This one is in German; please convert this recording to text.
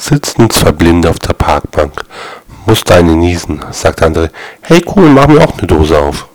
Sitzen zwei Blinde auf der Parkbank. Musste eine niesen, sagte André. Hey cool, mach mir auch eine Dose auf.